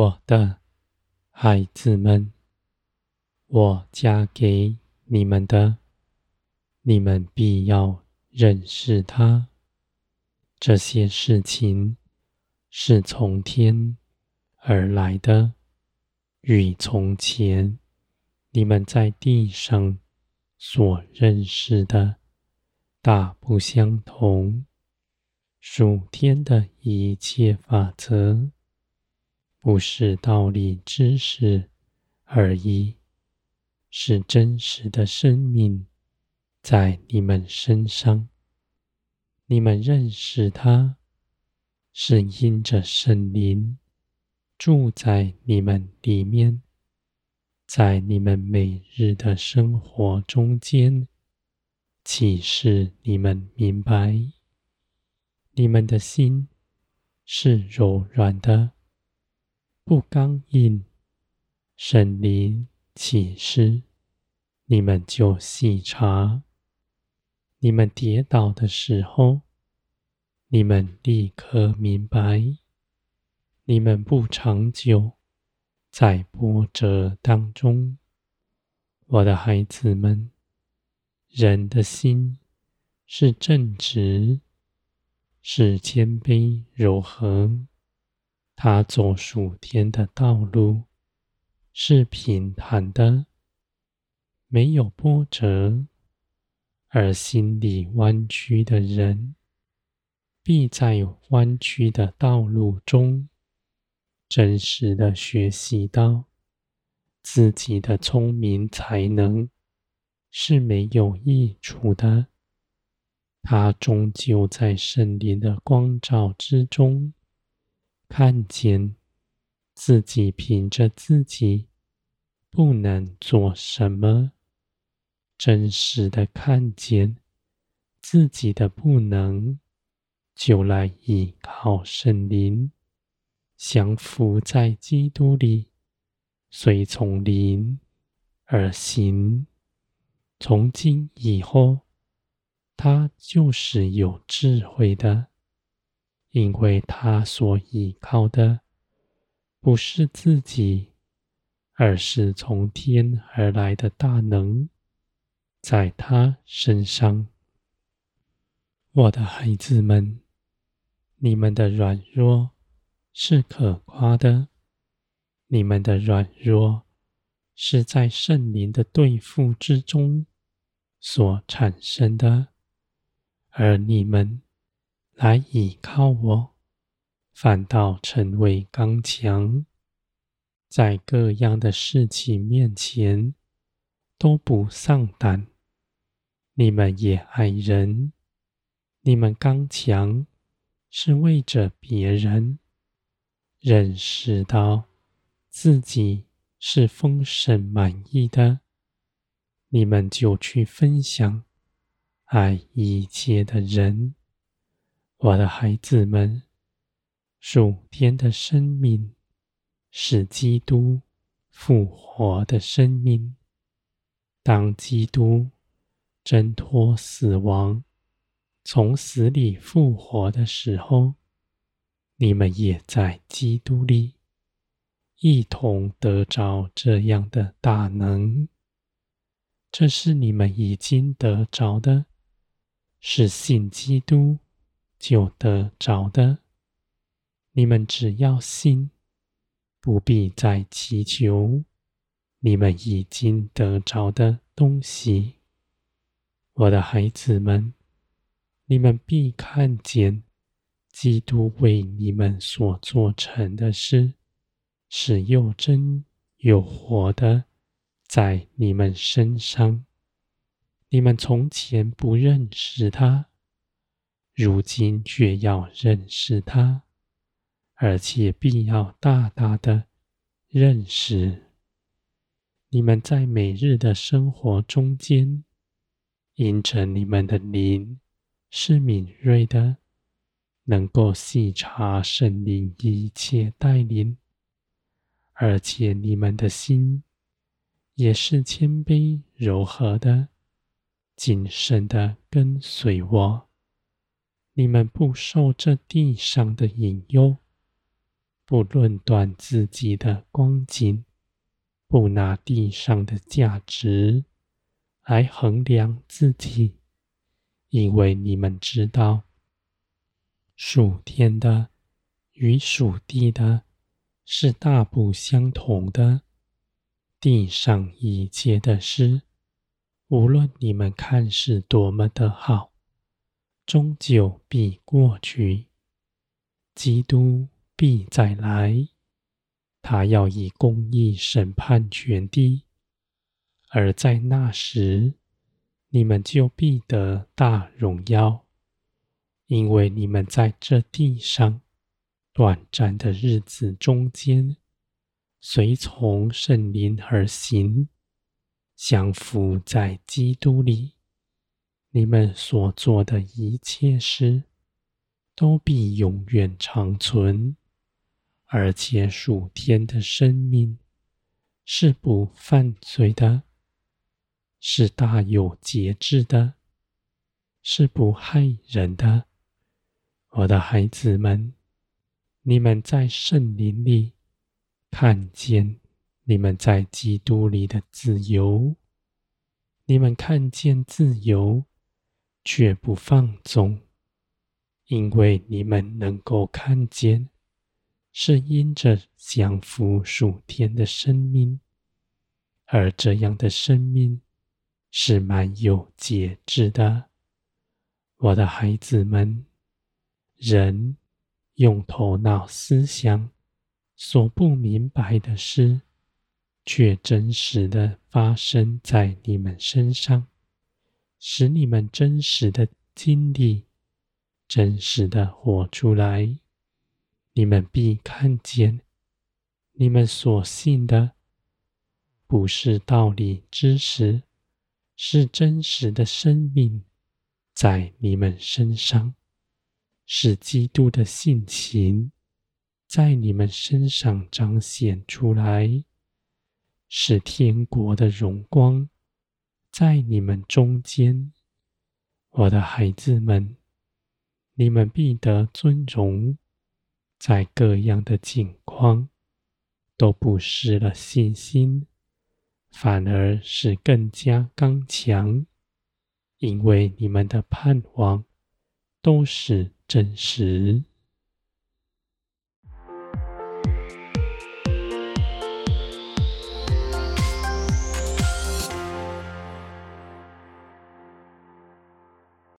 我的孩子们，我加给你们的，你们必要认识它。这些事情是从天而来的，与从前你们在地上所认识的大不相同。属天的一切法则，不是道理知识而已，是真实的生命在你们身上。你们认识他，是因着圣灵住在你们里面，在你们每日的生活中间，启示你们明白，你们的心是柔软的。不刚硬，圣灵启示，你们就细查。你们跌倒的时候，你们立刻明白，你们不长久在波折当中。我的孩子们，人的心是正直，是谦卑柔和。他走属天的道路是平坦的，没有波折；而心里弯曲的人，必在弯曲的道路中，真实的学习到自己的聪明才能是没有益处的。他终究在圣灵的光照之中。看见自己凭着自己不能做什么，真实的看见自己的不能，就来依靠圣灵，降服在基督里，随从灵而行。从今以后，他就是有智慧的。因为他所依靠的不是自己，而是从天而来的大能，在他身上。我的孩子们，你们的软弱是可夸的，你们的软弱是在圣灵的对付之中所产生的，而你们。来倚靠我，反倒成为刚强，在各样的事情面前都不丧胆。你们也爱人，你们刚强是为着别人，认识到自己是丰盛满意的，你们就去分享爱一切的人。我的孩子们，属天的生命是基督复活的生命。当基督挣脱死亡，从死里复活的时候，你们也在基督里一同得着这样的大能。这是你们已经得着的，是信基督。就得着的，你们只要信，不必再祈求你们已经得着的东西。我的孩子们，你们必看见基督为你们所做成的事，是又真又活的，在你们身上。你们从前不认识他。如今却要认识他，而且必要大大的认识。你们在每日的生活中间，因着你们的灵是敏锐的，能够细察圣灵一切带领，而且你们的心也是谦卑柔和的，谨慎的跟随我。你们不受这地上的引诱，不论断自己的光景，不拿地上的价值来衡量自己，因为你们知道，属天的与属地的是大不相同的。地上一切的事，无论你们看是多么的好，终究必过去。基督必再来，他要以公义审判全地，而在那时，你们就必得大荣耀，因为你们在这地上短暂的日子中间。随从圣灵而行，降服在基督里。你们所做的一切事，都必永远长存。而且属天的生命是不犯罪的，是大有节制的，是不害人的。我的孩子们，你们在圣灵里。看见你们在基督里的自由，你们看见自由，却不放纵，因为你们能够看见，是因着降服属天的生命，而这样的生命是蛮有节制的。我的孩子们，人用头脑思想。所不明白的事，却真实的发生在你们身上，使你们真实的经历，真实的活出来。你们必看见，你们所信的不是道理知识，是真实的生命，在你们身上，是基督的性情。在你们身上彰显出来，是天国的荣光，在你们中间，我的孩子们，你们必得尊荣，在各样的境况都不失了信心，反而是更加刚强，因为你们的盼望都是真实。